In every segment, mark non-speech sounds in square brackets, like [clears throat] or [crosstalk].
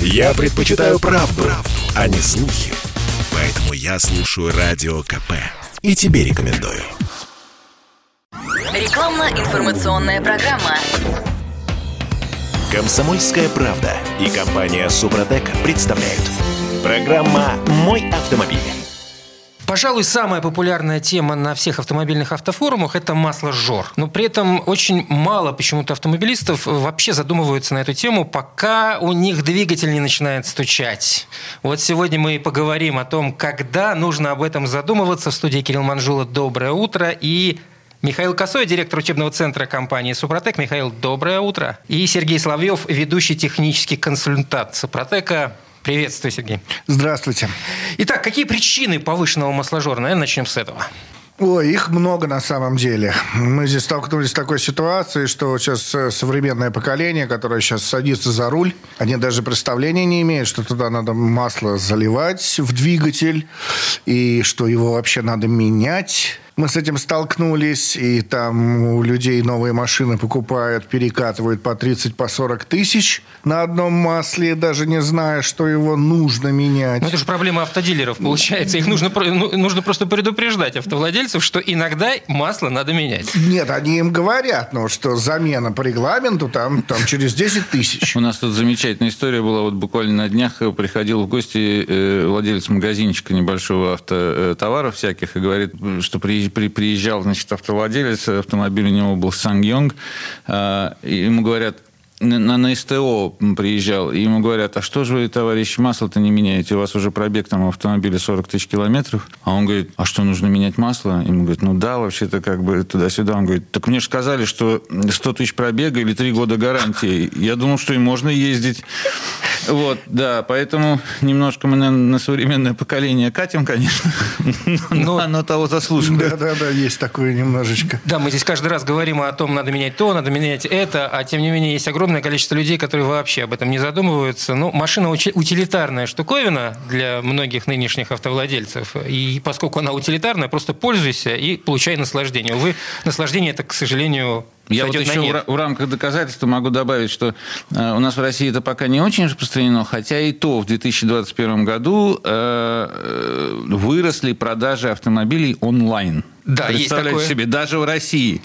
Я предпочитаю правду, правду, а не слухи. Поэтому я слушаю Радио КП. И тебе рекомендую. Рекламно-информационная программа. Комсомольская правда и компания Супротек представляют. Программа «Мой автомобиль». Пожалуй, самая популярная тема на всех автомобильных автофорумах – это масло жор. Но при этом очень мало почему-то автомобилистов вообще задумываются на эту тему, пока у них двигатель не начинает стучать. Вот сегодня мы и поговорим о том, когда нужно об этом задумываться. В студии Кирилл Манжула «Доброе утро» и Михаил Косой, директор учебного центра компании «Супротек». Михаил, доброе утро. И Сергей Соловьев, ведущий технический консультант «Супротека». Приветствую, Сергей. Здравствуйте. Итак, какие причины повышенного масложора? Наверное, начнем с этого. Ой, их много на самом деле. Мы здесь столкнулись с такой ситуацией, что сейчас э, современное поколение, которое сейчас садится за руль, они даже представления не имеют, что туда надо масло заливать в двигатель, и что его вообще надо менять мы с этим столкнулись, и там у людей новые машины покупают, перекатывают по 30, по 40 тысяч на одном масле, даже не зная, что его нужно менять. Ну, это же проблема автодилеров, получается. Их нужно, ну, нужно просто предупреждать автовладельцев, что иногда масло надо менять. Нет, они им говорят, ну, что замена по регламенту там, там через 10 тысяч. У нас тут замечательная история была. Вот буквально на днях приходил в гости э, владелец магазинчика небольшого автотоваров всяких и говорит, что приезжает при, приезжал, значит, автовладелец, автомобиль у него был Сангьонг, э, ему говорят, на, на СТО приезжал, и ему говорят, а что же вы, товарищ, масло-то не меняете? У вас уже пробег там автомобиля 40 тысяч километров. А он говорит, а что, нужно менять масло? Ему говорят, ну да, вообще-то как бы туда-сюда. Он говорит, так мне же сказали, что 100 тысяч пробега или 3 года гарантии. Я думал, что и можно ездить. Вот, да, поэтому немножко мы на, на современное поколение катим, конечно, [laughs] но оно того заслуживает. Да, да, да, есть такое немножечко. Да, мы здесь каждый раз говорим о том, надо менять то, надо менять это, а тем не менее есть огромное количество людей, которые вообще об этом не задумываются. Ну, машина утилитарная штуковина для многих нынешних автовладельцев, и поскольку она утилитарная, просто пользуйся и получай наслаждение. Увы, наслаждение это, к сожалению, я вот еще в, в рамках доказательства могу добавить, что э, у нас в России это пока не очень распространено, хотя и то в 2021 году э, э, выросли продажи автомобилей онлайн. Да, Представляете есть такое. себе, даже в России.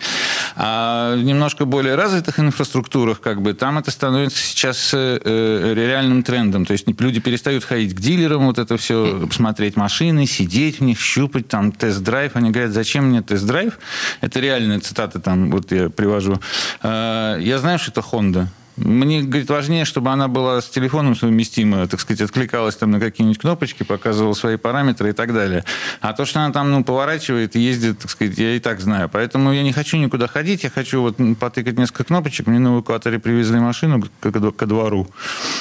А в немножко более развитых инфраструктурах, как бы, там это становится сейчас э, э реальным трендом. То есть люди перестают ходить к дилерам, вот это все, смотреть машины, сидеть в них, щупать, там, тест-драйв. Они говорят, зачем мне тест-драйв? Это реальная цитата, там, вот я привожу. Э, я знаю, что это Honda. Мне, говорит, важнее, чтобы она была с телефоном совместима, так сказать, откликалась там на какие-нибудь кнопочки, показывала свои параметры и так далее. А то, что она там, ну, поворачивает и ездит, так сказать, я и так знаю. Поэтому я не хочу никуда ходить, я хочу вот потыкать несколько кнопочек. Мне на эвакуаторе привезли машину ко, ко двору,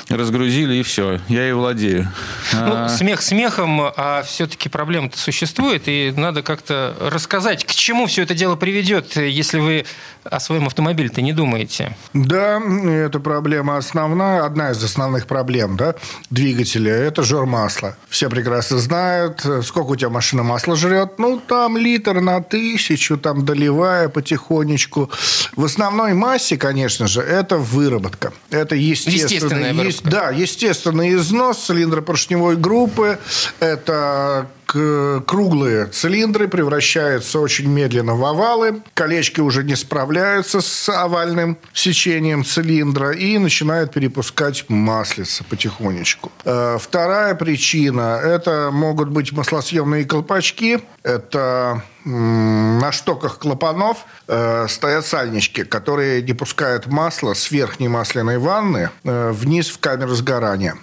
разгрузили, и все. Я и владею. Ну, а... смех смехом, а все-таки проблема-то существует, и надо как-то рассказать, к чему все это дело приведет, если вы о своем автомобиле-то не думаете. Да, эта проблема основная, одна из основных проблем да, двигателя – это жор масла. Все прекрасно знают, сколько у тебя машина масла жрет. Ну, там литр на тысячу, там доливая потихонечку. В основной массе, конечно же, это выработка. Это естественный, есть, да, естественный износ цилиндропоршневой группы. Это круглые цилиндры превращаются очень медленно в овалы. Колечки уже не справляются с овальным сечением цилиндра и начинают перепускать маслица потихонечку. Э, вторая причина – это могут быть маслосъемные колпачки. Это на штоках клапанов э, стоят сальнички, которые не пускают масло с верхней масляной ванны э, вниз в камеру сгорания.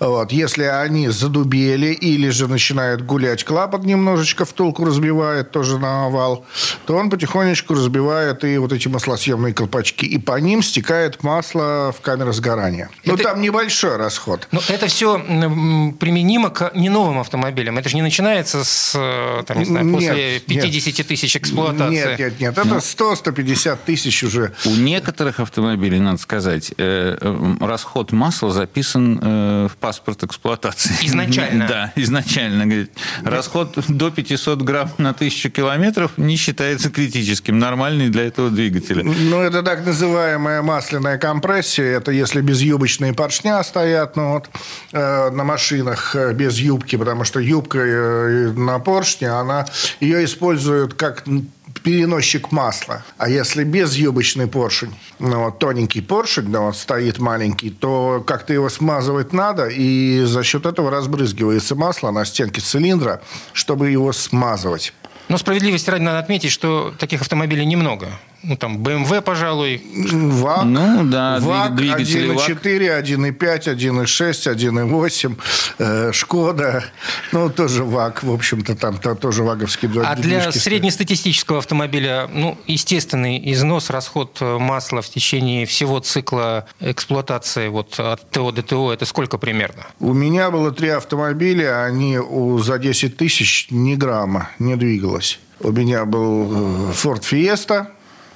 Вот. Если они задубели или же начинают гулять клапан немножечко, втулку разбивает тоже на овал, то он потихонечку разбивает и вот эти маслосъемные колпачки. И по ним стекает масло в камеру сгорания. Но это... там небольшой расход. Но это все применимо к не новым автомобилям. Это же не начинается с, там, не знаю, после нет, 50 нет. тысяч эксплуатации. Нет, нет, нет. Это 100-150 тысяч уже. У некоторых автомобилей, надо сказать, э, расход масла записан э, э, в паспорт эксплуатации. Изначально? [laughs] Да, изначально. Говорит, расход до 500 грамм на тысячу километров не считается критическим, нормальный для этого двигателя. Ну, это так называемая масляная компрессия. Это если безюбочные поршня стоят ну, вот, э, на машинах э, без юбки, потому что юбка э, на поршне, она, ее используют как переносчик масла. А если без юбочный поршень, ну, вот тоненький поршень, да, вот стоит маленький, то как-то его смазывать надо, и за счет этого разбрызгивается масло на стенке цилиндра, чтобы его смазывать. Но справедливости ради надо отметить, что таких автомобилей немного. Ну, там, BMW, пожалуй. ВАК, Ну, да, ВАК двигатели 1.4, 1.5, 1.6, 1.8, э, Шкода, ну, тоже ВАК, в общем-то, там то- тоже ваговские два А для среднестатистического автомобиля, ну, естественный износ, расход э, масла в течение всего цикла эксплуатации вот от ТО до ТО, это сколько примерно? У меня было три автомобиля, они у- за 10 тысяч ни грамма не двигалось. У меня был э, Ford Fiesta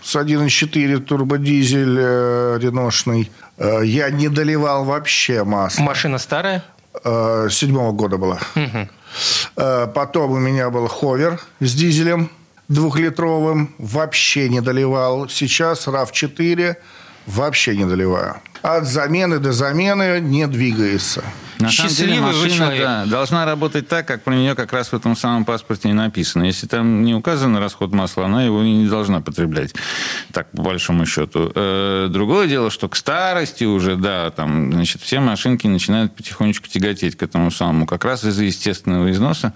с 1.4 турбодизель э, реношный. Э, Я не доливал вообще масло. Машина старая? Э, седьмого года была. Э, Потом у меня был ховер с дизелем двухлитровым. Вообще не доливал. Сейчас RAV4 вообще не доливаю. От замены до замены не двигается. На самом деле машина да, должна работать так, как про нее как раз в этом самом паспорте и написано. Если там не указан расход масла, она его и не должна потреблять. Так, по большому счету. Э, Другое дело, что к старости уже, да, там, значит, все машинки начинают потихонечку тяготеть к этому самому. Как раз из-за естественного износа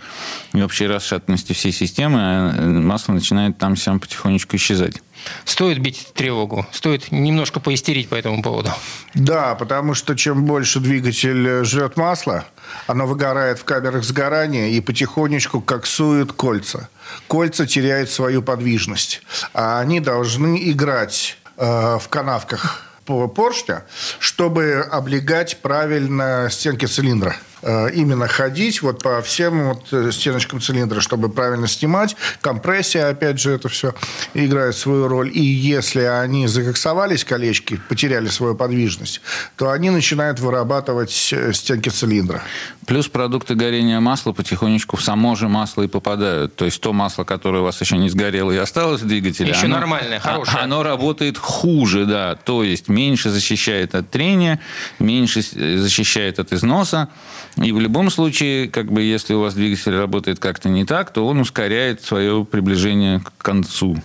и общей расшатанности всей системы э, масло начинает там сам потихонечку исчезать. Стоит бить тревогу, стоит немножко поистерить по этому поводу. Да, потому что чем больше двигатель э, жрет масла, оно выгорает в камерах сгорания и потихонечку коксует кольца. Кольца теряют свою подвижность, а они должны играть э, в канавках по поршня, чтобы облегать правильно стенки цилиндра. Э, Именно ходить вот по всем вот э, стеночкам цилиндра, чтобы правильно снимать. Компрессия, опять же, это все играет свою роль. И если они закоксовались, колечки, потеряли свою подвижность, то они начинают вырабатывать э, стенки цилиндра. Плюс продукты горения масла потихонечку в само же масло и попадают. То есть то масло, которое у вас еще не сгорело и осталось в двигателе, Еще оно- нормальное, хорошее. Оно работает хуже, да. То есть меньше защищает от трения, меньше защищает от износа. И в любом случае, как бы, если у вас двигатель работает как-то не так, то он ускоряет свое приближение к концу.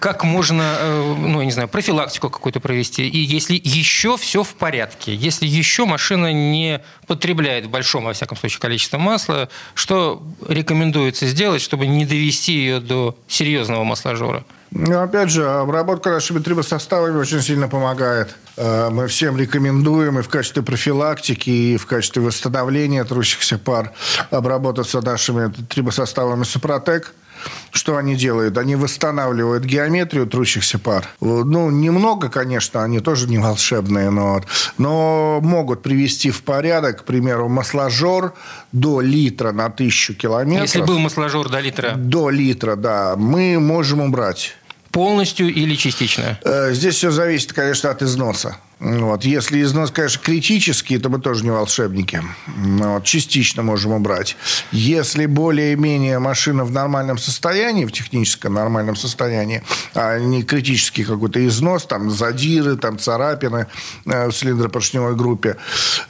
Как, можно, э, ну, я не знаю, профилактику какую-то провести? И если еще все в порядке, если еще машина не потребляет в большом, во всяком случае, количество масла, что рекомендуется сделать, чтобы не довести ее до серьезного масложора? Ну, опять же, обработка нашими трибосоставами очень сильно помогает. Э, Мы всем рекомендуем и в качестве профилактики, и в качестве восстановления трущихся пар обработаться нашими трибосоставами Супротек. Что они делают? Они восстанавливают геометрию трущихся пар. Ну, немного, конечно, они тоже не волшебные, но, вот, но могут привести в порядок, к примеру, масложор до литра на тысячу километров. Если был масложор до литра До литра, да, мы можем убрать. полностью или частично? Э, Здесь все зависит, конечно, от износа. Вот. Если износ, конечно, критический, то мы тоже не волшебники. Ну, Вот. Частично можем убрать. Если более-менее машина в нормальном состоянии, в техническом нормальном состоянии, а не критический какой-то износ, там задиры, там царапины э, в цилиндропоршневой группе,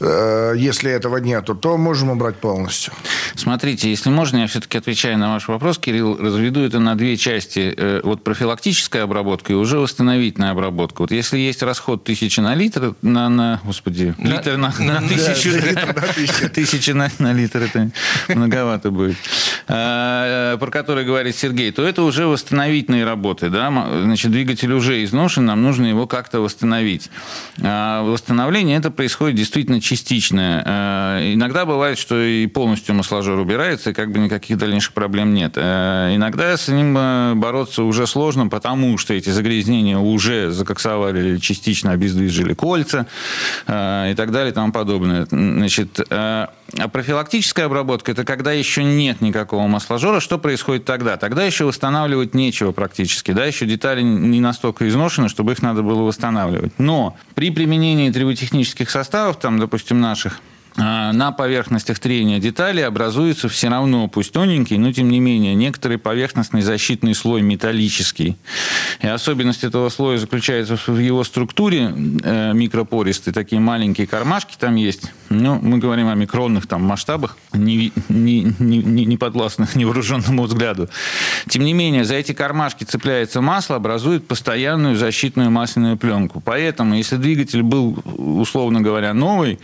э, если этого нету, то можем убрать полностью. Смотрите, если можно, я все-таки отвечаю на ваш вопрос, Кирилл, разведу это на две части. Э, Вот профилактическая обработка и уже восстановительная обработка. Вот если есть расход тысячи на литр, на, на господи, На- литр на, на на тысячу, тысячи [laughs] на, на литр, это многовато будет, А, про который говорит Сергей, то это уже восстановительные работы. Да? Значит, двигатель уже изношен, нам нужно его как-то восстановить. А Восстановление это происходит действительно частичное. А, Иногда бывает, что и полностью масложор убирается, и как бы никаких дальнейших проблем нет. А, Иногда с ним э, бороться уже сложно, потому что эти загрязнения уже закоксовали или частично обездвижили двигателя кольца и так далее и тому подобное. Значит, а профилактическая обработка – это когда еще нет никакого масложора. Что происходит тогда? Тогда еще восстанавливать нечего практически. Да? Еще детали не настолько изношены, чтобы их надо было восстанавливать. Но при применении триботехнических составов, там, допустим, наших, на поверхностях трения деталей образуется все равно, пусть тоненький, но тем не менее, некоторый поверхностный защитный слой металлический. И особенность этого слоя заключается в его структуре э, микропористой. Такие маленькие кармашки там есть. Ну, мы говорим о микронных там масштабах, не, не, не, не подвластных [laughs] невооруженному взгляду. Тем не менее, за эти кармашки цепляется масло, образует постоянную защитную масляную пленку. Поэтому, если двигатель был, условно говоря, новый,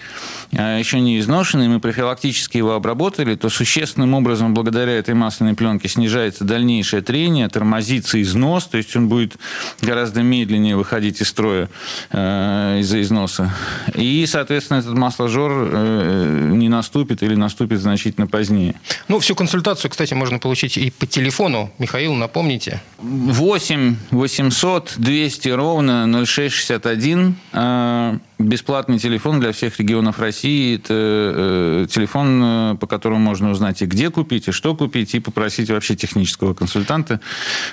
а еще не изношенный, мы профилактически его обработали, то существенным образом благодаря этой масляной пленке снижается дальнейшее трение, тормозится износ, то есть он будет гораздо медленнее выходить из строя э, из-за износа. И, соответственно, этот масложор э, не наступит или наступит значительно позднее. Ну, всю консультацию, кстати, можно получить и по телефону. Михаил, напомните. 8 800 200 ровно 0661. Э, бесплатный телефон для всех регионов России. Это э, телефон, э, по которому можно узнать и где купить, и что купить, и попросить вообще технического консультанта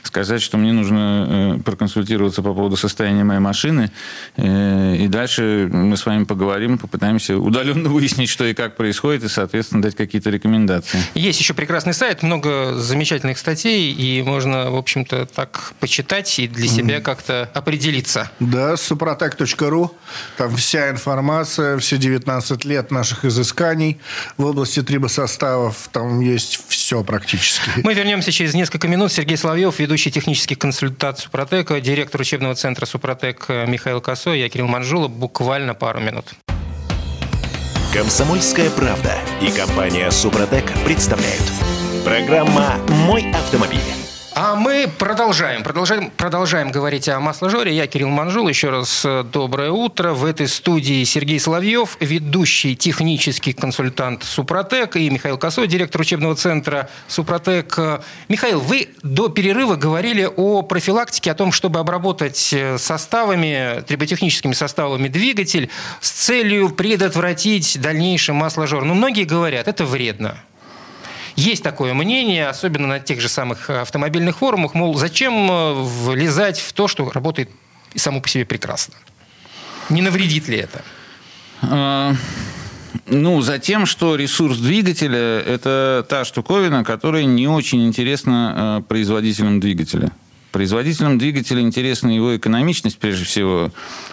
сказать, что мне нужно э, проконсультироваться по поводу состояния моей машины. Э, и дальше мы с вами поговорим, попытаемся удаленно [laughs] выяснить, что и как происходит, и, соответственно, дать какие-то рекомендации. Есть еще прекрасный сайт, много замечательных статей, и можно, в общем-то, так почитать и для себя mm-hmm. как-то определиться. Да, супротек.ру. Там вся информация, все 19 лет наших изысканий в области трибосоставов. Там есть все практически. Мы вернемся через несколько минут. Сергей Соловьев, ведущий технический консультант Супротека, директор учебного центра Супротек Михаил Косой, я Кирилл Манжула. Буквально пару минут. Комсомольская правда и компания Супротек представляют. Программа «Мой автомобиль». А мы продолжаем, продолжаем, продолжаем говорить о масложоре. Я Кирилл Манжул. Еще раз э, доброе утро. В этой студии Сергей Соловьев, ведущий технический консультант Супротек, и Михаил Косой, директор учебного центра Супротек. Михаил, вы до перерыва говорили о профилактике, о том, чтобы обработать э, составами, триботехническими составами двигатель с целью предотвратить дальнейший масложор. Но многие говорят, это вредно. Есть такое мнение, особенно на тех же самых автомобильных форумах, мол, зачем э, влезать в то, что работает само по себе прекрасно? Не навредит ли это? А, ну, за тем, что ресурс двигателя – это та штуковина, которая не очень интересна э, производителям двигателя. Производителям двигателя интересна его экономичность, прежде всего,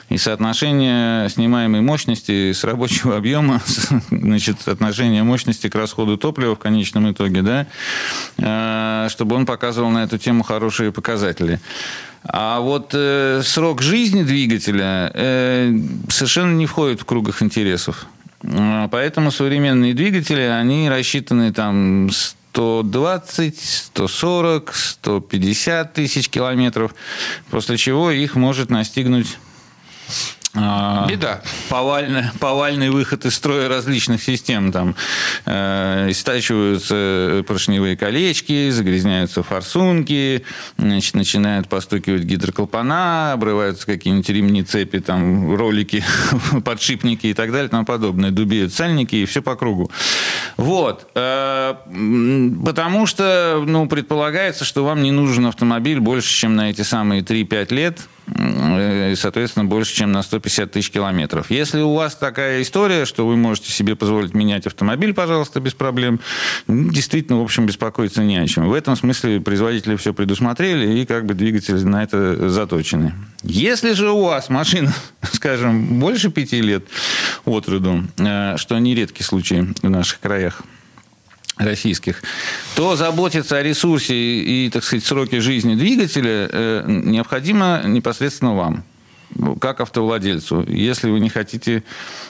и соотношение снимаемой мощности с рабочего объема, [laughs] значит, отношение мощности к расходу топлива в конечном итоге, да, э, чтобы он показывал на эту тему хорошие показатели. А вот э, срок жизни двигателя э, совершенно не входит в кругах интересов. Э, поэтому современные двигатели, они рассчитаны там 120, 140, 150 тысяч километров, после чего их может настигнуть Беда. Повальный, повальный выход из строя различных систем. Там э, истачиваются поршневые колечки, загрязняются форсунки, значит, начинают постукивать гидроклапана, обрываются какие-нибудь ремни, цепи, там, ролики, [laughs] подшипники и так далее и тому подобное. Дубеют сальники и все по кругу. Вот. Э, потому что, ну, предполагается, что вам не нужен автомобиль больше, чем на эти самые 3-5 лет – соответственно, больше, чем на 150 тысяч километров. Если у вас такая история, что вы можете себе позволить менять автомобиль, пожалуйста, без проблем, действительно, в общем, беспокоиться не о чем. В этом смысле производители все предусмотрели, и как бы двигатели на это заточены. Если же у вас машина, [laughs] скажем, больше пяти лет от роду, э, что не редкий случай в наших краях, российских, то заботиться о ресурсе и, так сказать, сроке жизни двигателя э, необходимо непосредственно вам как автовладельцу, если вы не хотите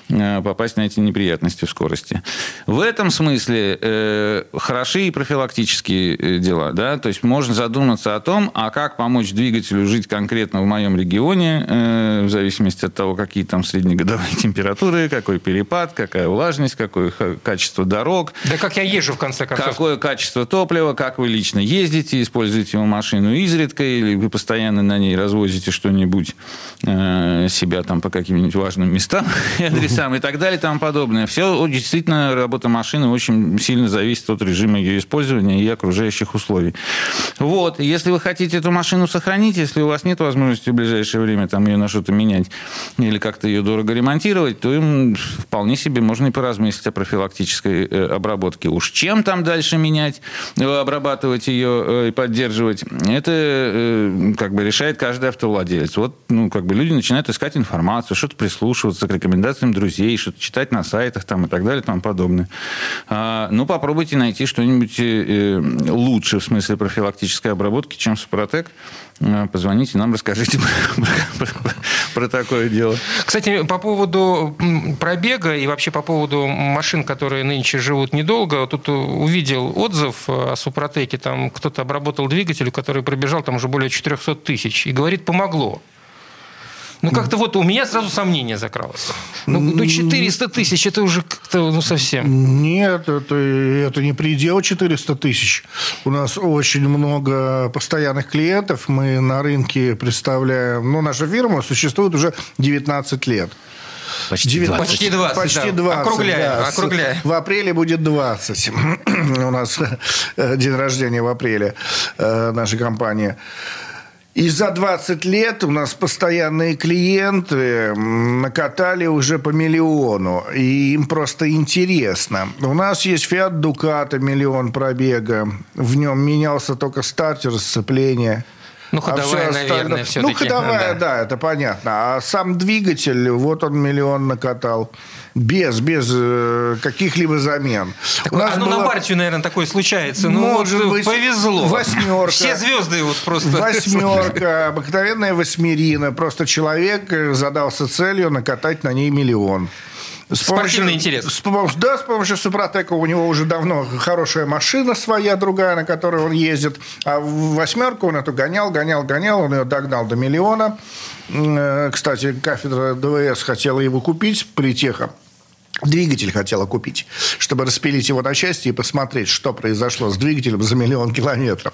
э, попасть на эти неприятности в скорости. В этом смысле э, хороши и профилактические э, дела. Да? То есть можно задуматься о том, а как помочь двигателю жить конкретно в моем регионе, э, в зависимости от того, какие там среднегодовые [laughs] температуры, какой перепад, какая влажность, какое качество дорог. Да как я езжу, в конце концов. Какое качество топлива, как вы лично ездите, используете его машину изредка, или вы постоянно на ней развозите что-нибудь э, э, себя там по каким-нибудь важным местам [laughs] и адресам и так далее и тому подобное. Все действительно работа машины очень сильно зависит от режима ее использования и окружающих условий. Вот, если вы хотите эту машину сохранить, если у вас нет возможности в ближайшее время там ее на что-то менять или как-то ее дорого ремонтировать, то им вполне себе можно и поразмыслить о профилактической э, обработке. Уж чем там дальше менять, э, обрабатывать ее э, и поддерживать, это как бы решает каждый автовладелец. Вот, ну, как бы люди начинают искать информацию, что-то прислушиваться к рекомендациям друзей, что-то читать на сайтах там и так далее и тому подобное. А, ну, попробуйте найти что-нибудь лучше в смысле профилактической обработки, чем Супротек. А, позвоните нам, расскажите про, [laughs] про, про такое дело. Кстати, по поводу пробега и вообще по поводу машин, которые нынче живут недолго, тут увидел отзыв о Супротеке, там кто-то обработал двигатель, который пробежал там уже более 400 тысяч, и говорит, помогло. Ну, как-то вот у меня сразу сомнение закралось. Ну, ну 400 тысяч, это уже как-то ну, совсем. Нет, это, это не предел 400 тысяч. У нас очень много постоянных клиентов. Мы на рынке представляем... Ну, наша фирма существует уже 19 лет. Почти 20. Почти 20, Почти 20 округляем, да. округляем. В апреле будет 20. [clears throat] У нас э, день рождения в апреле э, нашей компании. И за 20 лет у нас постоянные клиенты накатали уже по миллиону. И им просто интересно. У нас есть Fiat Ducato, миллион пробега. В нем менялся только стартер, сцепление. Ну, ходовая, а все наверное, все-таки. Ну, ходовая, да. да, это понятно. А сам двигатель, вот он миллион накатал без, без э, каких-либо замен. Так, У нас оно было... на партию, наверное, такое случается. Ну, Может вот, быть, повезло. Восьмерка. Все звезды вот просто. Восьмерка, обыкновенная восьмерина. Просто человек задался целью накатать на ней миллион. С Спортивный интерес. С, да, с помощью Супротека у него уже давно хорошая машина своя, другая, на которой он ездит. А в восьмерку он эту гонял, гонял, гонял, он ее догнал до миллиона. Э, кстати, кафедра ДВС хотела его купить, Политеха. Двигатель хотела купить, чтобы распилить его на части и посмотреть, что произошло с двигателем за миллион километров.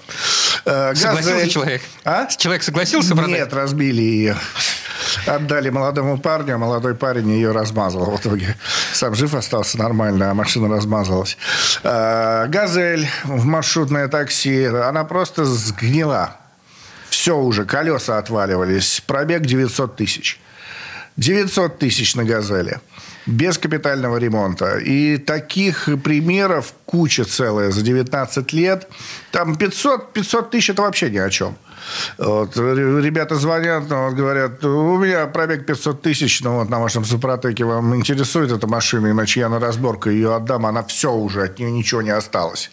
Э, согласился Газель... человек? А? Человек согласился продать? Нет, разбили ее. Отдали молодому парню, а молодой парень ее размазал в итоге. Сам жив остался нормально, а машина размазалась. Э, Газель в маршрутное такси, она просто сгнила. Все уже, колеса отваливались. Пробег 900 тысяч. 900 тысяч на «Газели» без капитального ремонта. И таких примеров куча целая за 19 лет. Там 500, 500 тысяч – это вообще ни о чем. Вот, ребята звонят, ну, вот, говорят, у меня пробег 500 тысяч, но вот на вашем Супротеке вам интересует эта машина, иначе я на разборку ее отдам, она все уже, от нее ничего не осталось.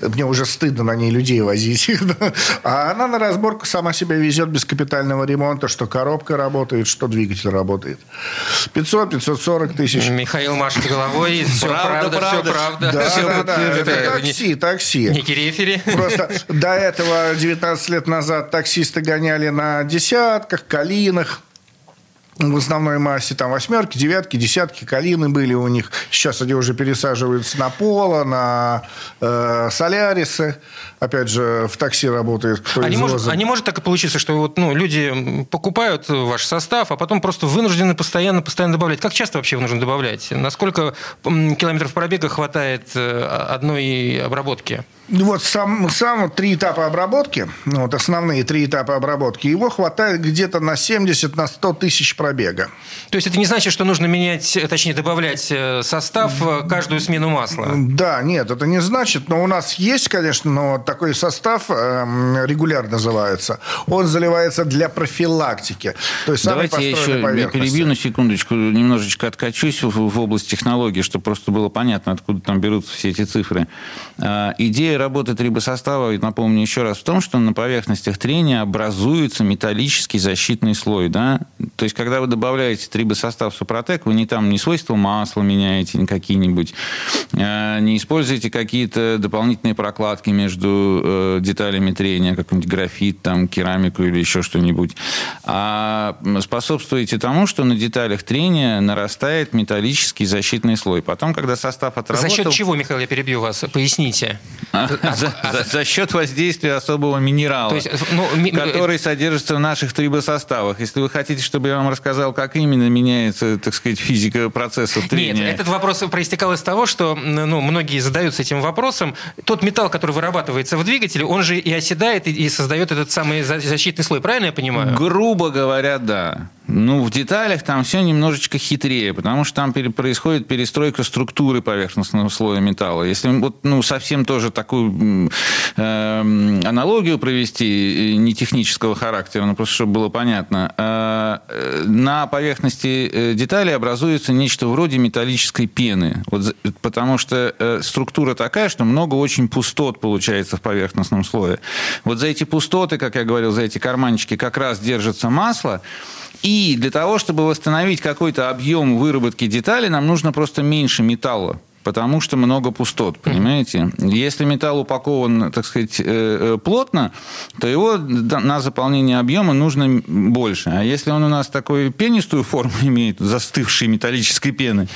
Мне уже стыдно на ней людей возить. [laughs] А она на разборку сама себя везет без капитального ремонта, что коробка работает, что двигатель работает. 500-540 тысяч. Михаил машет головой, все правда, правда, все правда. Да, все да, да, это такси, такси. Некий рефери. Просто до этого 19 лет назад таксисты гоняли на десятках, калинах, в основной массе там восьмерки, девятки, десятки, калины были у них. Сейчас они уже пересаживаются на Поло, на э, Солярисы. Опять же, в такси работает кто а не, может, а не может так и получиться, что вот, ну, люди покупают ваш состав, а потом просто вынуждены постоянно, постоянно добавлять. Как часто вообще нужно добавлять? Насколько километров пробега хватает э, одной обработки? Ну, вот сам, сам три этапа обработки, ну, вот основные три этапа обработки, его хватает где-то на 70, на 100 тысяч пробега. То есть это не значит, что нужно менять, точнее добавлять э, состав э, каждую смену масла? Да, нет, это не значит, но у нас есть, конечно, но такой состав э, регуляр называется. Он заливается для профилактики. То есть Давайте я еще перебью на секундочку, немножечко откачусь в, в область технологий, чтобы просто было понятно, откуда там берутся все эти цифры. А, идея работы трибосостава, напомню еще раз, в том, что на поверхностях трения образуется металлический защитный слой. Да? То есть, когда вы добавляете трибосостав Супротек, вы не там не свойства масла меняете не какие-нибудь, э, не используете какие-то дополнительные прокладки между э, деталями трения, какой-нибудь графит, там, керамику или еще что-нибудь, а способствуете тому, что на деталях трения нарастает металлический защитный слой. Потом, когда состав отработал... За счет чего, Михаил, я перебью вас? Поясните. За, [laughs] за, за счет воздействия особого минерала, То есть, ну, который содержится в наших трибосоставах. Если вы хотите, чтобы я вам рассказал, как именно меняется, так сказать, физика процесса трения. Нет, этот вопрос проистекал из того, что ну, многие задаются этим вопросом. Тот металл, который вырабатывается в двигателе, он же и оседает, и создает этот самый защитный слой. Правильно я понимаю? Грубо говоря, да. Ну, в деталях там все немножечко хитрее, потому что там происходит перестройка структуры поверхностного слоя металла. Если вот, ну, совсем тоже такую э, аналогию провести, э, не технического характера, но просто чтобы было понятно, э, на поверхности э, детали образуется нечто вроде металлической пены, вот, потому что э, структура такая, что много очень пустот получается в поверхностном слое. Вот за эти пустоты, как я говорил, за эти карманчики как раз держится масло, и для того, чтобы восстановить какой-то объем выработки деталей, нам нужно просто меньше металла потому что много пустот, понимаете? Если металл упакован, так сказать, э, э, плотно, то его на заполнение объема нужно больше. А если он у нас такую пенистую форму [laughs] имеет, застывшей металлической пены,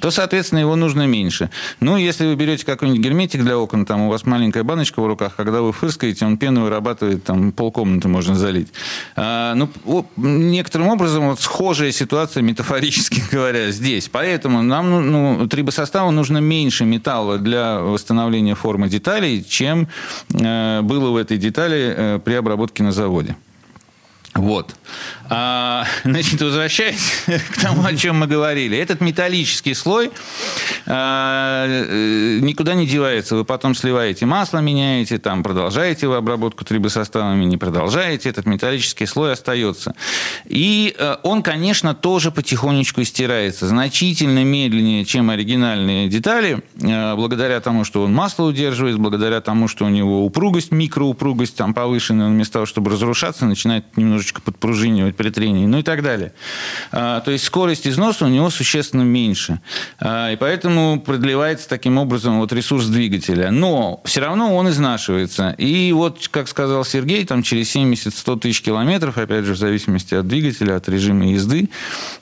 то, соответственно, его нужно меньше. Ну, если вы берете какой-нибудь герметик для окон, там у вас маленькая баночка в руках, когда вы фырскаете, он пену вырабатывает, там полкомнаты можно залить. А, ну, некоторым образом вот схожая ситуация, [laughs] метафорически говоря, здесь. Поэтому нам ну, ну трибосоставу нужно меньше металла для восстановления формы деталей, чем э, было в этой детали э, при обработке на заводе. Вот. А, значит, возвращаясь [laughs] к тому, о чем мы говорили. Этот металлический слой а, э, никуда не девается. Вы потом сливаете масло, меняете, там продолжаете вы обработку трибосоставами, не продолжаете. Этот металлический слой остается. И а, он, конечно, тоже потихонечку стирается. Значительно медленнее, чем оригинальные детали, а, благодаря тому, что он масло удерживает, благодаря тому, что у него упругость, микроупругость там повышенная, вместо того, чтобы разрушаться, начинает немножечко подпружинивать при трении, ну и так далее. А, то есть скорость износа у него существенно меньше. А, и поэтому продлевается таким образом вот ресурс двигателя. Но все равно он изнашивается. И вот, как сказал Сергей, там через 70-100 тысяч километров, опять же, в зависимости от двигателя, от режима езды,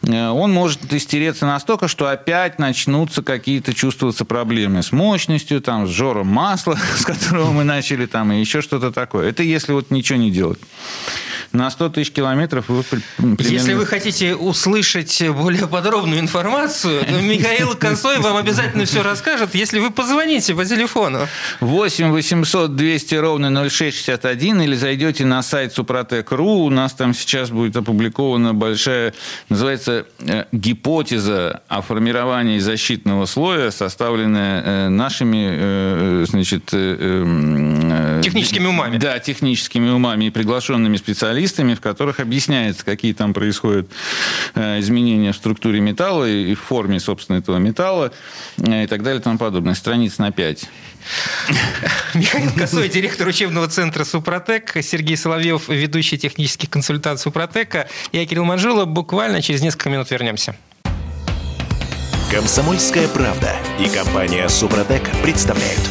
э, он может истереться настолько, что опять начнутся какие-то чувствоваться проблемы с мощностью, там, с жором масла, [laughs] с которого мы начали, там, и еще что-то такое. Это если вот ничего не делать на 100 тысяч километров вы примерно... Если вы хотите услышать более подробную информацию, то Михаил [laughs] Консой вам обязательно все расскажет, если вы позвоните по телефону. 8 800 200 ровно 0661 или зайдете на сайт Супротек.ру. У нас там сейчас будет опубликована большая, называется, э, гипотеза о формировании защитного слоя, составленная э, нашими, э, значит... Эм, техническими умами. Да, техническими умами и приглашенными специалистами специалистами, в которых объясняется, какие там происходят э, изменения в структуре металла и в форме, собственно, этого металла э, и так далее и тому подобное. Страниц на 5. Михаил Косой, директор учебного центра «Супротек», Сергей Соловьев, ведущий технический консультант «Супротека». Я Кирилл Манжула. Буквально через несколько минут вернемся. Комсомольская правда и компания «Супротек» представляют.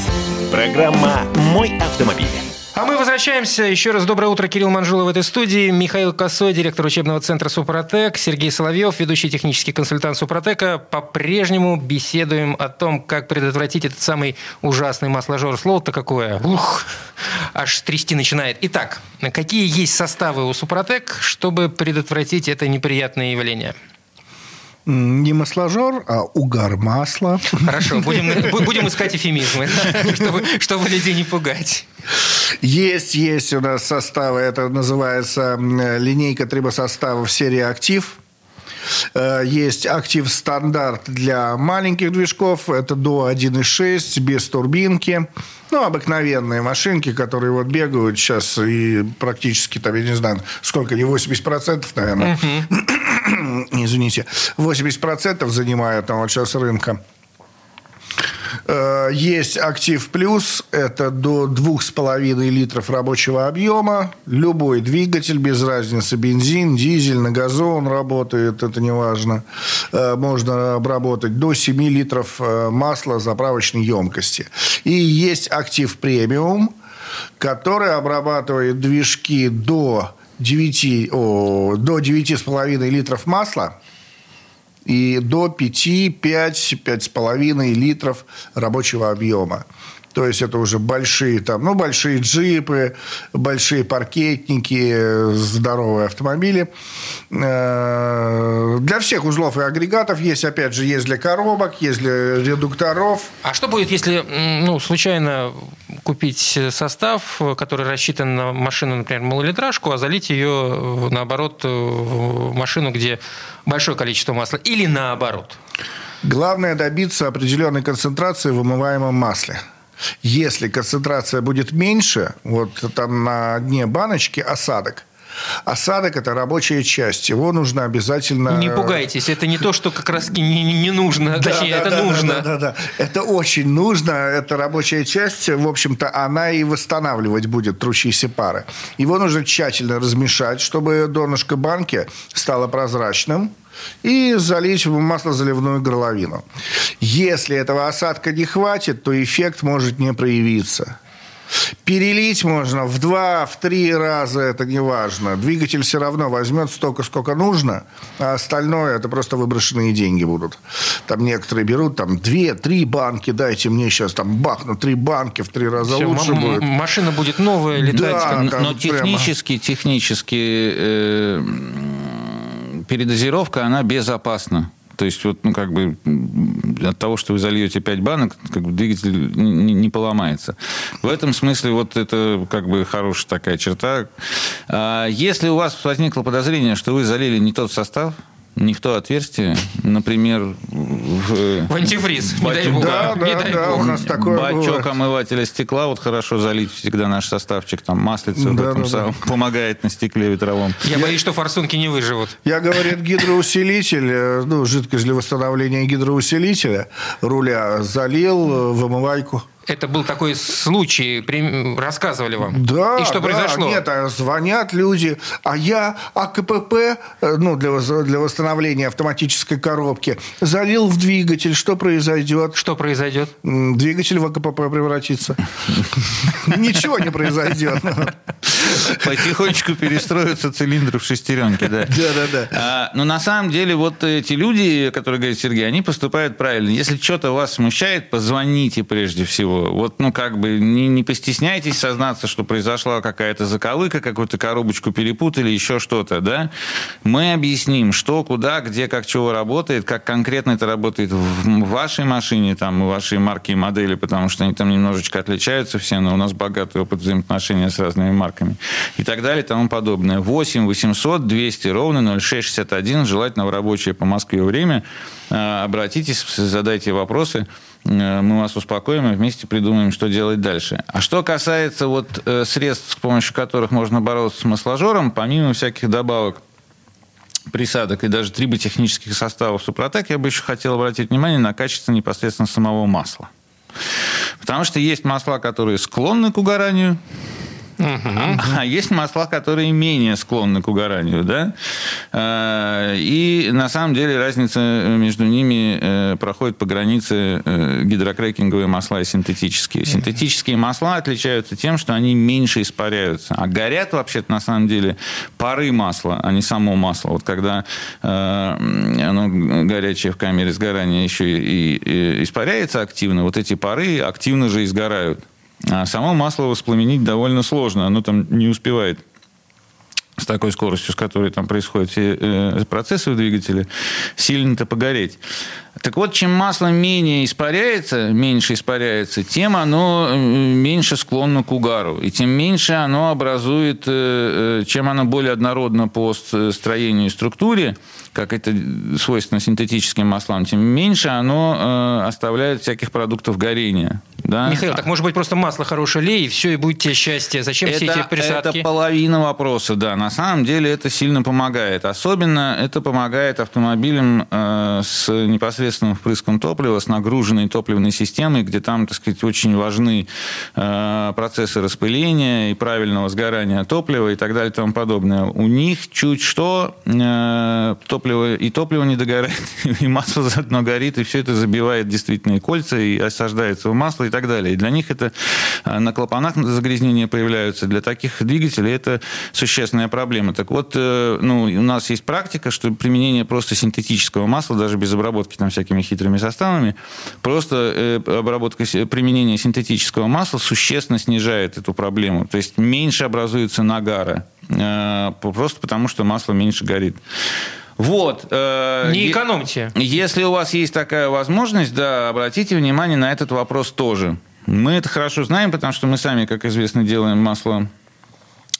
Программа «Мой автомобиль». А мы возвращаемся. Еще раз доброе утро. Кирилл Манжулов в этой студии. Михаил Косой, директор учебного центра «Супротек». Сергей Соловьев, ведущий технический консультант «Супротека». По-прежнему беседуем о том, как предотвратить этот самый ужасный масложор. Слово-то какое? Ух, аж трясти начинает. Итак, какие есть составы у «Супротек», чтобы предотвратить это неприятное явление? Не масложор, а угар масла. Хорошо, будем, будем искать эфемизмы, [laughs] чтобы, чтобы людей не пугать. Есть, есть у нас составы, это называется линейка трибосоставов серии «Актив». Э, есть актив стандарт для маленьких движков, это до 1.6, без турбинки. Ну, обыкновенные машинки, которые вот бегают сейчас и практически, там, я не знаю, сколько, не 80%, наверное. [clears throat] Извините. 80% занимают там вот сейчас рынка. Э, Есть актив плюс, это до 2,5 литров рабочего объема. Любой двигатель, без разницы, бензин, дизель, на газон работает, это не важно. Э, Можно обработать до 7 литров э, масла заправочной емкости. И есть актив премиум, который обрабатывает движки до 9, о, до 9,5 литров масла и до 5, 5, 5,5 литров рабочего объема. То есть это уже большие, там, ну, большие джипы, большие паркетники, здоровые автомобили. Э, Для всех узлов и агрегатов есть, опять же, есть для коробок, есть для редукторов. А что будет, если ну, случайно купить состав, который рассчитан на машину, например, малолитражку, а залить ее, э, наоборот, э, в машину, где большое количество масла? Или наоборот? Главное добиться определенной концентрации в вымываемом масле. Если концентрация будет меньше, вот там на дне баночки осадок, Осадок – это рабочая часть. Его нужно обязательно... Не пугайтесь, это не то, что как раз не, не- нужно, Да, точнее, да, это да, нужно. Да, да, да. Это очень нужно. Это рабочая часть. В общем-то, она и восстанавливать будет трущиеся пары. Его нужно тщательно размешать, чтобы донышко банки стало прозрачным и залить в маслозаливную горловину. Если этого осадка не хватит, то эффект может не проявиться. Перелить можно в два, в три раза, это не важно. Двигатель все равно возьмет столько, сколько нужно, а остальное это просто выброшенные деньги будут. Там некоторые берут там две, три банки, дайте мне сейчас там бахну три банки в три раза Всё, лучше будет. Машина будет новая, летать. Да. как- Но, но прямо. технически, технически э, передозировка, она безопасна. То есть, вот, ну, как бы, от того, что вы зальете 5 банок, как бы, двигатель не, не поломается. В этом смысле, вот это, как бы, хорошая такая черта. А если у вас возникло подозрение, что вы залили не тот состав, не в то отверстие, например, в, В антифриз, не дай бог. Да, не да, дай да, бог. у нас такое Бачок бывает. омывателя стекла, вот хорошо залить всегда наш составчик, там маслица в Да, этом да, самом помогает на стекле ветровом. Я боюсь, что форсунки не выживут. Я, говорит, гидроусилитель, э, ну, жидкость для восстановления гидроусилителя руля залил э, в омывайку. Это был такой случай, рассказывали вам. Да, И что да, произошло? Нет, а звонят люди, а я АКПП, э, ну, для, для восстановления автоматической коробки, залил в двигатель. Что произойдет? Что произойдет? Двигатель в АКПП превратится. Ничего не произойдет. Потихонечку перестроятся цилиндры в шестеренки, да. Да-да-да. А, но на самом деле вот эти люди, которые говорят Сергей, они поступают правильно. Если что-то вас смущает, позвоните прежде всего. Вот, ну, как бы не, не постесняйтесь сознаться, что произошла какая-то заковыка, какую-то коробочку перепутали, еще что-то, да. Мы объясним, что, куда, где, как, чего работает, как конкретно это работает в вашей машине, там, и вашей марки и модели, потому что они там немножечко отличаются все, но у нас богатый опыт взаимоотношения с разными марками и так далее и тому подобное. 8 800 200 ровно 0661, желательно в рабочее по Москве время. А, Обратитесь, задайте вопросы, мы вас успокоим и вместе придумаем, что делать дальше. А что касается вот э, средств, с помощью которых можно бороться с масложором, помимо всяких добавок, присадок и даже триботехнических составов Супротек, я бы еще хотел обратить внимание на качество непосредственно самого масла. Потому что есть масла, которые склонны к угоранию, а есть масла, которые менее склонны к угоранию, да? Э, И на самом деле разница между ними э, проходит по границе э, гидрокрекинговые масла и синтетические. Синтетические масла отличаются тем, что они меньше испаряются. А горят вообще-то на самом деле пары масла, а не само масло. Вот когда э, оно горячее в камере сгорания еще и, и испаряется активно, вот эти пары активно же и сгорают. А само масло воспламенить довольно сложно. Оно там не успевает с такой скоростью, с которой там происходят все э, процессы в двигателе, сильно-то погореть. Так вот, чем масло менее испаряется, меньше испаряется, тем оно э, меньше склонно к угару. И тем меньше оно образует, э, чем оно более однородно по строению и структуре, как это свойственно синтетическим маслам, тем меньше оно оставляет всяких продуктов горения. Да? Михаил, так может быть просто масло хорошее лей, и все, и будет тебе счастье. Зачем все эти присадки? Это половина вопроса, да. На самом деле это сильно помогает. Особенно это помогает автомобилям э, с непосредственным впрыском топлива, с нагруженной топливной системой, где там, так сказать, очень важны э, процессы распыления и правильного сгорания топлива и так далее и тому подобное. У них чуть что э, топливо, и топливо не догорает, [laughs] и масло заодно горит, и все это забивает действительно и кольца, и осаждается в масло и так далее. И для них это э, на клапанах загрязнения появляются. Для таких двигателей это существенная проблема. Так вот, э, ну, у нас есть практика, что применение просто синтетического масла, даже без обработки там всякими хитрыми составами, просто э, обработка, применение синтетического масла существенно снижает эту проблему. То есть меньше образуется нагара. Просто потому, что масло меньше горит. Вот. Э, Не экономьте. Если у вас есть такая возможность, да, обратите внимание на этот вопрос тоже. Мы это хорошо знаем, потому что мы сами, как известно, делаем масло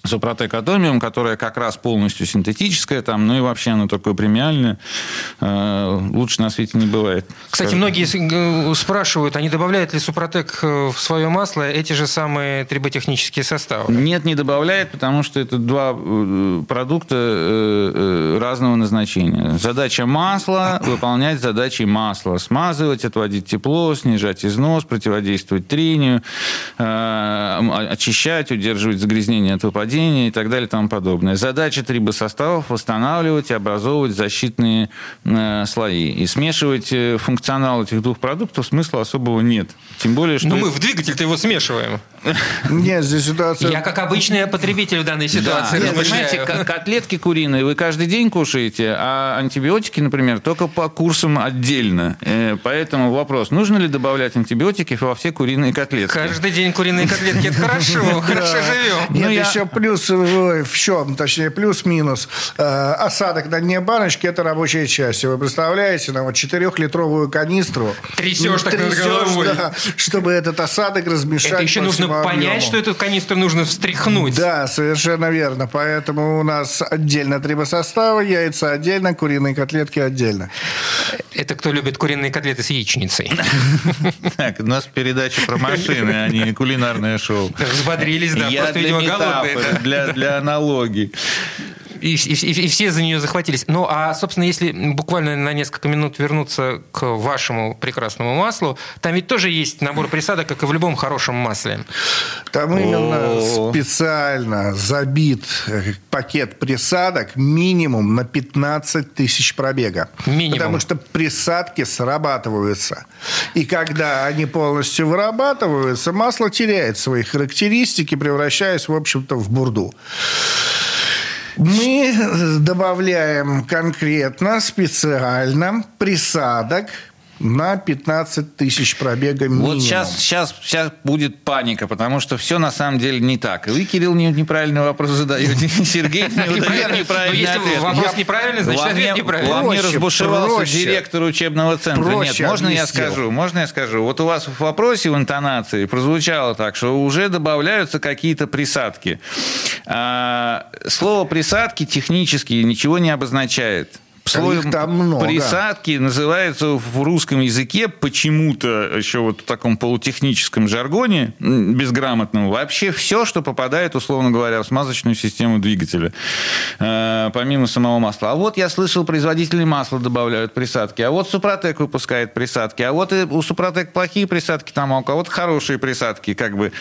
Супротек Атомиум, которая как раз полностью синтетическая, там, ну и вообще она такое премиальное. Э, лучше на свете не бывает. Кстати, скажем. многие э, спрашивают, а не добавляет ли Супротек э, в свое масло эти же самые триботехнические составы? Нет, не добавляет, потому что это два продукта разного назначения. Задача масла – выполнять задачи масла. Смазывать, отводить тепло, снижать износ, противодействовать трению, очищать, удерживать загрязнение от выпадения падения и так далее и тому подобное. Задача трибосоставов – восстанавливать и образовывать защитные э, слои. И смешивать э, функционал этих двух продуктов смысла особого нет. Тем более, что... Ну, мы в двигатель-то его смешиваем. [laughs] Нет, здесь ситуация... Я как обычный потребитель в данной ситуации да. Понимаете, котлетки куриные вы каждый день кушаете, а антибиотики, например, только по курсам отдельно. Э, поэтому вопрос, нужно ли добавлять антибиотики во все куриные котлетки? Каждый день куриные котлетки – это хорошо, [laughs] хорошо живем. Нет, еще плюс в чем, точнее, плюс-минус. Э, осадок на дне баночки – это рабочая часть. Вы представляете, на вот 4-литровую канистру. Трясешь так над головой. Да, чтобы этот осадок размешать Это еще нужно объему. понять, что эту канистру нужно встряхнуть. Да, совершенно верно. Поэтому у нас отдельно трибосоставы, яйца отдельно, куриные котлетки отдельно. Это кто любит куриные котлеты с яичницей. [laughs] Так, у нас передача про машины, а не кулинарное шоу. Взбодрились, да, просто, видимо, голодные для, для аналогий и, и, и все за нее захватились. Ну, а, собственно, если буквально на несколько минут вернуться к вашему прекрасному маслу, там ведь тоже есть набор присадок, как и в любом хорошем масле. Там именно специально забит э, пакет присадок минимум на 15 тысяч пробега. Минимум. Потому что присадки срабатываются. И когда они полностью вырабатываются, масло теряет свои характеристики, превращаясь, в общем-то, в бурду. Мы добавляем конкретно, специально присадок на 15 тысяч пробега минимум. Вот сейчас, сейчас, сейчас будет паника, потому что все на самом деле не так. И вы, Кирилл, [laughs] неправильный вопрос задаете, Сергей неправильный ответ. Вопрос неправильный, значит ответ неправильный. Во мне разбушевался директор учебного центра. Нет, можно я скажу? Можно я скажу? Вот у вас в вопросе в интонации прозвучало так, что уже добавляются какие-то присадки. А, слово «присадки» технически ничего не обозначает слоем там много. присадки называется в русском языке почему-то еще вот в таком полутехническом жаргоне безграмотном вообще все, что попадает, условно говоря, в смазочную систему двигателя, э, помимо самого масла. А вот я слышал, производители масла добавляют присадки, а вот Супротек выпускает присадки, а вот у Супротек плохие присадки, там, а у кого-то хорошие присадки, как бы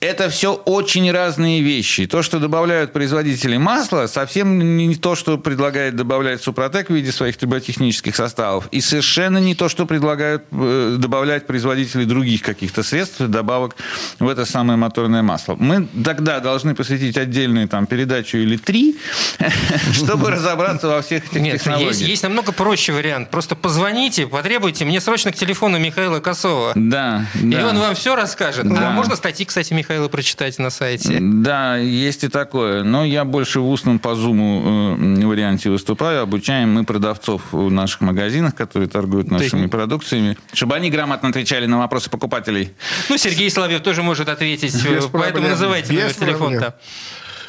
это все очень разные вещи. То, что добавляют производители масла, совсем не то, что предлагает добавлять Супротек в виде своих триботехнических составов. И совершенно не то, что предлагают э, добавлять производители других каких-то средств, добавок в это самое моторное масло. Мы тогда должны посвятить отдельную там, передачу или три, [laughs] чтобы разобраться во всех этих Нет, технологиях. Есть, есть намного проще вариант. Просто позвоните, потребуйте. Мне срочно к телефону Михаила Косова. Да. И он вам все расскажет. Да. А можно статьи, кстати, Михаил Михаила прочитать на сайте. Да, есть и такое. Но я больше в устном по зуму э, варианте выступаю. Обучаем мы продавцов в наших магазинах, которые торгуют нашими есть... продукциями, чтобы они грамотно отвечали на вопросы покупателей. Ну, Сергей Соловьев тоже может ответить. Без поэтому проблем. называйте номер телефона.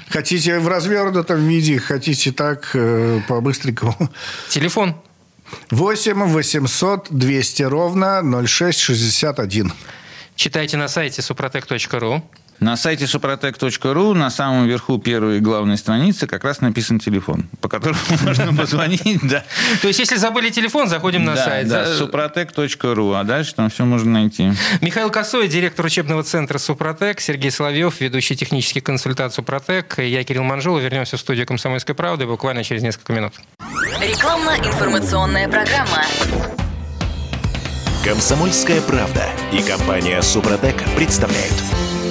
Хотите в развернутом виде, хотите так, э, по-быстренькому. Телефон? 8 800 200 ровно 0661. Читайте на сайте suprotec.ru. На сайте suprotec.ru на самом верху первой главной страницы как раз написан телефон, по которому [laughs] можно позвонить. Да. То есть, если забыли телефон, заходим на Да, сайт. да, suprotec.ru, а дальше там все можно найти. Михаил Косой, директор учебного центра «Супротек», Сергей Соловьев, ведущий технический консультант «Супротек», я, Кирилл Манжула. Вернемся в студию «Комсомольской правды» буквально через несколько минут. Рекламно-информационная программа. Комсомольская правда и компания Супротек представляют.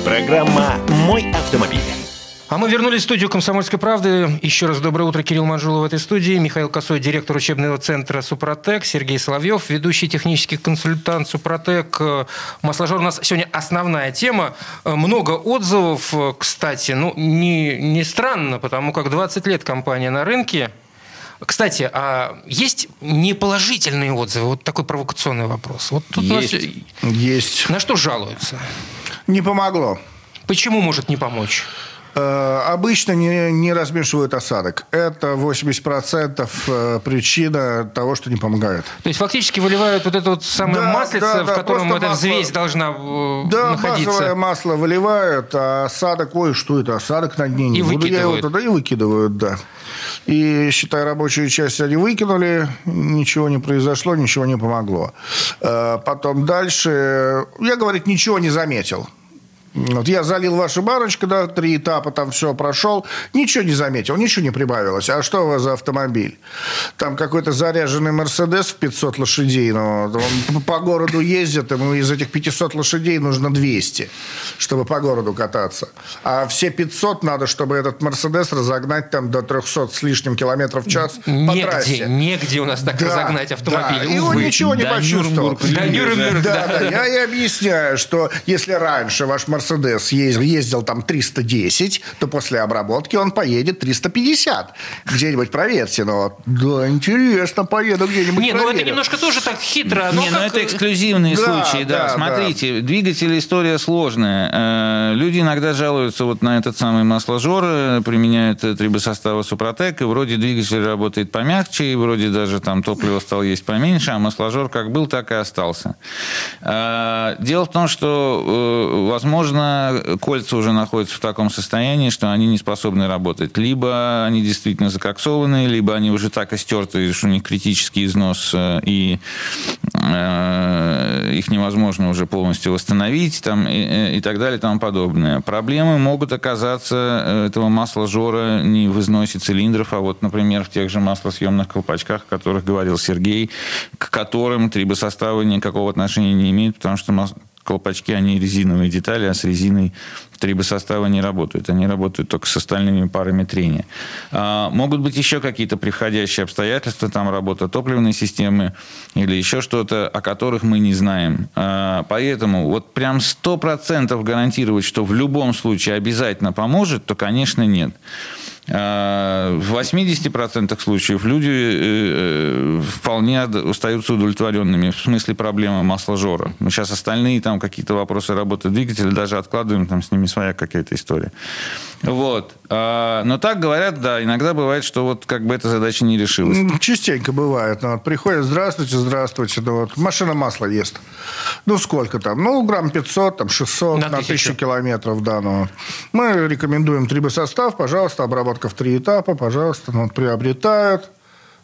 Программа «Мой автомобиль». А мы вернулись в студию «Комсомольской правды». Еще раз доброе утро, Кирилл Манжулов в этой студии. Михаил Косой, директор учебного центра «Супротек». Сергей Соловьев, ведущий технический консультант «Супротек». Масложор у нас сегодня основная тема. Много отзывов, кстати. Ну, не, не странно, потому как 20 лет компания на рынке. Кстати, а есть неположительные отзывы? Вот такой провокационный вопрос. Вот тут у нас- Есть. Есть. на что жалуются? Не помогло. Почему может не помочь? Э, Обычно не, не размешивают осадок. Это 80% э, причина того, что не помогает. То есть фактически выливают вот это вот самое Да, маслице, да, в да, котором просто эта масло. взвесь должна э, Да, находиться. базовое масло выливают, а осадок, ой, что это, осадок на дне, не И буду я его выкидывают. туда и выкидывают, да. И, считай, рабочую часть они выкинули, ничего не произошло, ничего не помогло. Потом дальше, я, говорит, ничего не заметил. Вот я залил вашу баночку, да, три этапа, там все прошел, ничего не заметил, ничего не прибавилось. А что у вас за автомобиль? Там какой-то заряженный Мерседес в 500 лошадей, но он по городу ездит, ему из этих 500 лошадей нужно 200, чтобы по городу кататься. А все 500 надо, чтобы этот Мерседес разогнать там до 300 с лишним километров в час по Негде, трассе. негде у нас так Да, разогнать автомобиль. да. И он ничего не До почувствовал. Нюрнбурга До Нюрнберга, Да, да. да, я и объясняю, что если раньше ваш Мерседес ездил, ездил там 310, то после обработки он поедет 350. Где-нибудь проверьте, но да, интересно, поеду где-нибудь Не, ну это проверю. немножко тоже так хитро. Не, ну как- это эксклюзивные Да, случаи, да. да, Смотрите, двигатель история сложная. Э, Люди иногда жалуются вот на этот самый масложор, э, применяют э, трибосоставы Супротек, и вроде двигатель работает помягче, и вроде даже там топливо стало есть поменьше, а масложор как был, так и остался. Э, Дело в том, что, э, возможно, кольца уже находятся в таком состоянии, что они не способны работать. Либо они действительно закоксованы, либо они уже так истерты, что у них критический износ, э, и э, их невозможно уже полностью восстановить там, и, э, и так далее и тому подобное. Проблемы могут оказаться э, этого масла жора не в износе цилиндров, а вот, например, в тех же маслосъемных колпачках, о которых говорил Сергей, к которым трибосоставы никакого отношения не имеют, потому что колпачки, они резиновые детали, а с резиной трибосоставы не работают. Они работают только с остальными парами трения. А, могут быть еще какие-то приходящие обстоятельства, там работа топливной системы или еще что-то, о которых мы не знаем. А, поэтому вот прям 100% гарантировать, что в любом случае обязательно поможет, то, конечно, нет. А, В 80% случаев люди э, э, вполне остаются удовлетворенными в смысле проблемы масложора. Мы сейчас остальные там какие-то вопросы работы двигателя даже откладываем, там с ними своя какая-то история. Вот. А, Но так говорят, да, иногда бывает, что вот как бы эта задача не решилась. Частенько бывает. Ну, вот приходят, здравствуйте, здравствуйте. Ну, вот машина масла ест. Ну, сколько там? Ну, грамм 500, там, 600 На на, тысячу. тысячу километров, да. Ну, мы рекомендуем трибосостав, пожалуйста, обработка в три этапа, пожалуйста. Ну, приобретают.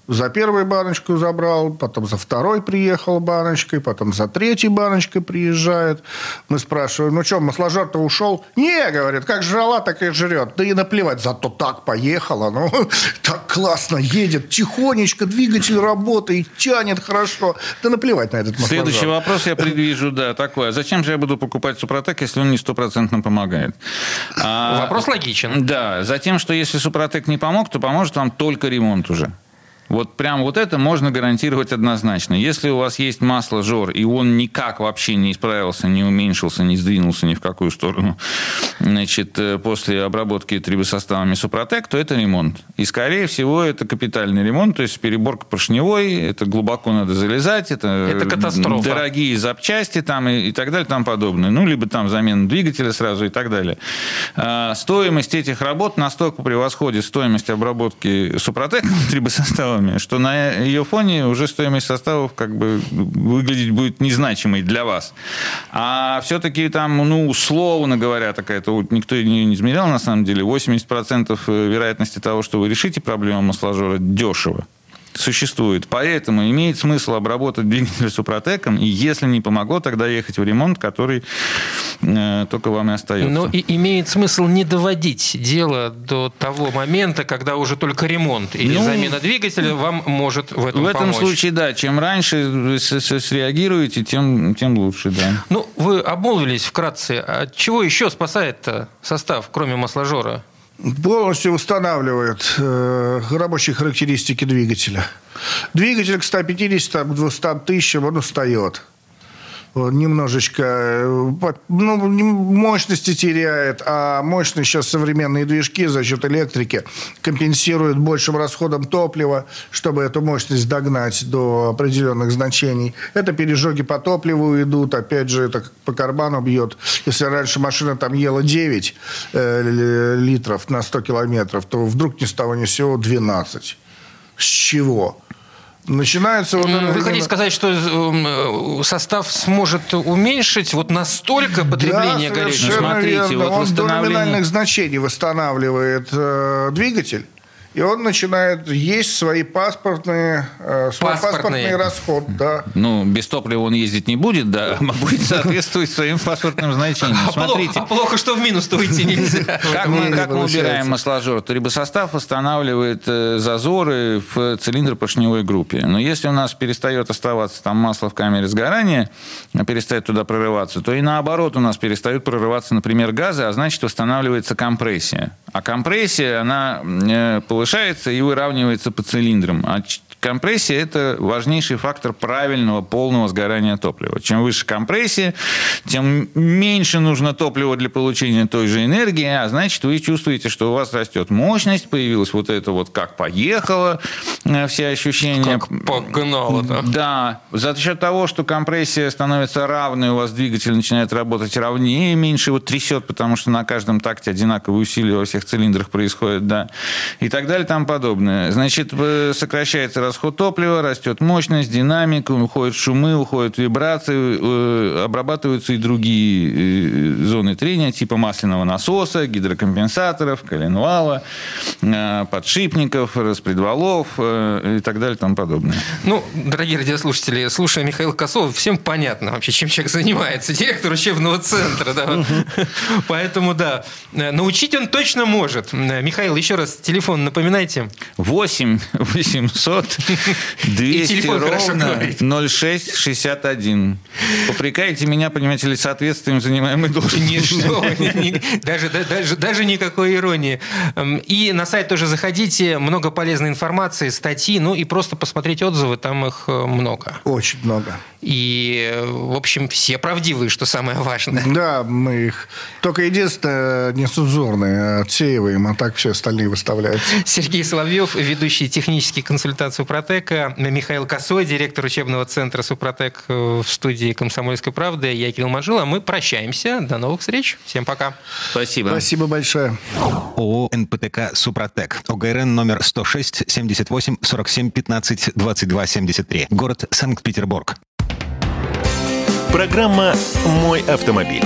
За первую баночку забрал, потом за второй приехал баночкой, потом за третьей баночкой приезжает. Мы спрашиваем, ну что, масложор-то ушел? Не, говорит, как жрала, так и жрет. Да и наплевать, зато так поехала. Ну, [laughs] так классно едет, тихонечко, двигатель работает, тянет хорошо. Да наплевать на этот масложор. Следующий вопрос я предвижу, да, такой. А зачем же я буду покупать Супротек, если он не стопроцентно помогает? А, Вопрос логичен. Да, за тем, что если Супротек не помог, то поможет вам только ремонт уже. Вот прям вот это можно гарантировать однозначно. Если у вас есть масло жор, и он никак вообще не исправился, не уменьшился, не сдвинулся ни в какую сторону, значит, э, после обработки трибосоставами Супротек, то это ремонт. И, скорее всего, это капитальный ремонт, то есть переборка поршневой, это глубоко надо залезать, это, Это катастрофа. дорогие запчасти там и, и так далее, тому подобное. Ну, либо там замена двигателя сразу и так далее. А, стоимость этих работ настолько превосходит стоимость обработки Супротек [laughs] трибосоставами, экономия, что на ее фоне уже стоимость составов как бы выглядеть будет незначимой для вас. А все-таки там, ну, условно говоря, такая-то, никто не, не измерял на самом деле, 80% вероятности того, что вы решите проблему масложора дешево существует. Поэтому имеет смысл обработать двигатель супротеком, и если не помогло, тогда ехать в ремонт, который э, только вам и остается. Но и имеет смысл не доводить дело до того момента, когда уже только ремонт или ну, замена двигателя вам может в этом В этом помочь. случае, да, чем раньше среагируете, тем, тем лучше, да. Ну, вы обмолвились вкратце. От чего еще спасает состав, кроме масложора? Полностью устанавливает э, рабочие характеристики двигателя. Двигатель к 150, к 200 тысячам он устает немножечко э, ну, мощности теряет, а мощные сейчас современные движки за счет электрики компенсируют большим расходом топлива, чтобы эту мощность догнать до определенных значений. Это пережоги по топливу идут, опять же, это по карбану бьет. Если раньше машина там ела 9 э, литров на 100 километров, то вдруг ни с того ни с сего 12. С чего? Начинается... Вы хотите сказать, что э, состав сможет уменьшить вот настолько потребление да, горючего? Смотрите, верно. вот Он восстановление... до номинальных значений восстанавливает э, двигатель и он начинает есть свои паспортные, э, свой паспортный расход. Да. Ну, без топлива он ездить не будет, да, а будет [laughs] соответствовать своим паспортным значениям. А Смотрите. Плохо, а плохо, что в минус-то уйти нельзя. [laughs] Как мы, как мы убираем масложор? Трибосостав восстанавливает э, зазоры в цилиндр-поршневой группе. Но если у нас перестает оставаться там масло в камере сгорания, перестает туда прорываться, то и наоборот у нас перестают прорываться, например, газы, а значит восстанавливается компрессия. А компрессия, она э, повышается и выравнивается по цилиндрам. А компрессия – это важнейший фактор правильного полного сгорания топлива. Чем выше компрессия, тем меньше нужно топлива для получения той же энергии, а значит, вы чувствуете, что у вас растет мощность, появилась вот это вот как поехало, э, все ощущения. Как погнало, да? Да. За счет того, что компрессия становится равной, у вас двигатель начинает работать ровнее, меньше его трясет, потому что на каждом такте одинаковые усилия во всех цилиндрах происходят, да, и так далее, там подобное. Значит, э, сокращается расход топлива, растет мощность, динамика, уходят шумы, уходят вибрации, э, обрабатываются и другие э, зоны трения, типа масляного насоса, гидрокомпенсаторов, коленвала, подшипников, распредвалов и так далее, тому подобное. Ну, дорогие радиослушатели, слушая Михаила Косова, всем понятно вообще, чем человек занимается. Директор учебного центра, да. Поэтому, да, научить он точно может. Михаил, еще раз телефон напоминайте. 8 800 200 ровно 0661. Попрекайте меня, понимаете ли, соответствием занимаемой должности. [laughs] даже, даже, даже никакой иронии. Эм, и на сайт тоже заходите, много полезной информации, статьи, ну и просто посмотреть отзывы, там их э, много. Очень много. И, в общем, все правдивые, что самое важное. Да, мы их... Только единственное, нецензурные отсеиваем, а так все остальные выставляются. Сергей Соловьев, ведущий технический консультант Супротека, Михаил Косой, директор учебного центра Супротек в студии «Комсомольской правды». Я Кирилл Манжула. Мы прощаемся. До новых встреч. Всем пока. Спасибо. Спасибо большое. ООО «НПТК Супротек». ОГРН номер 106 78 47 15 22 73. Город Санкт-Петербург. Программа «Мой автомобиль».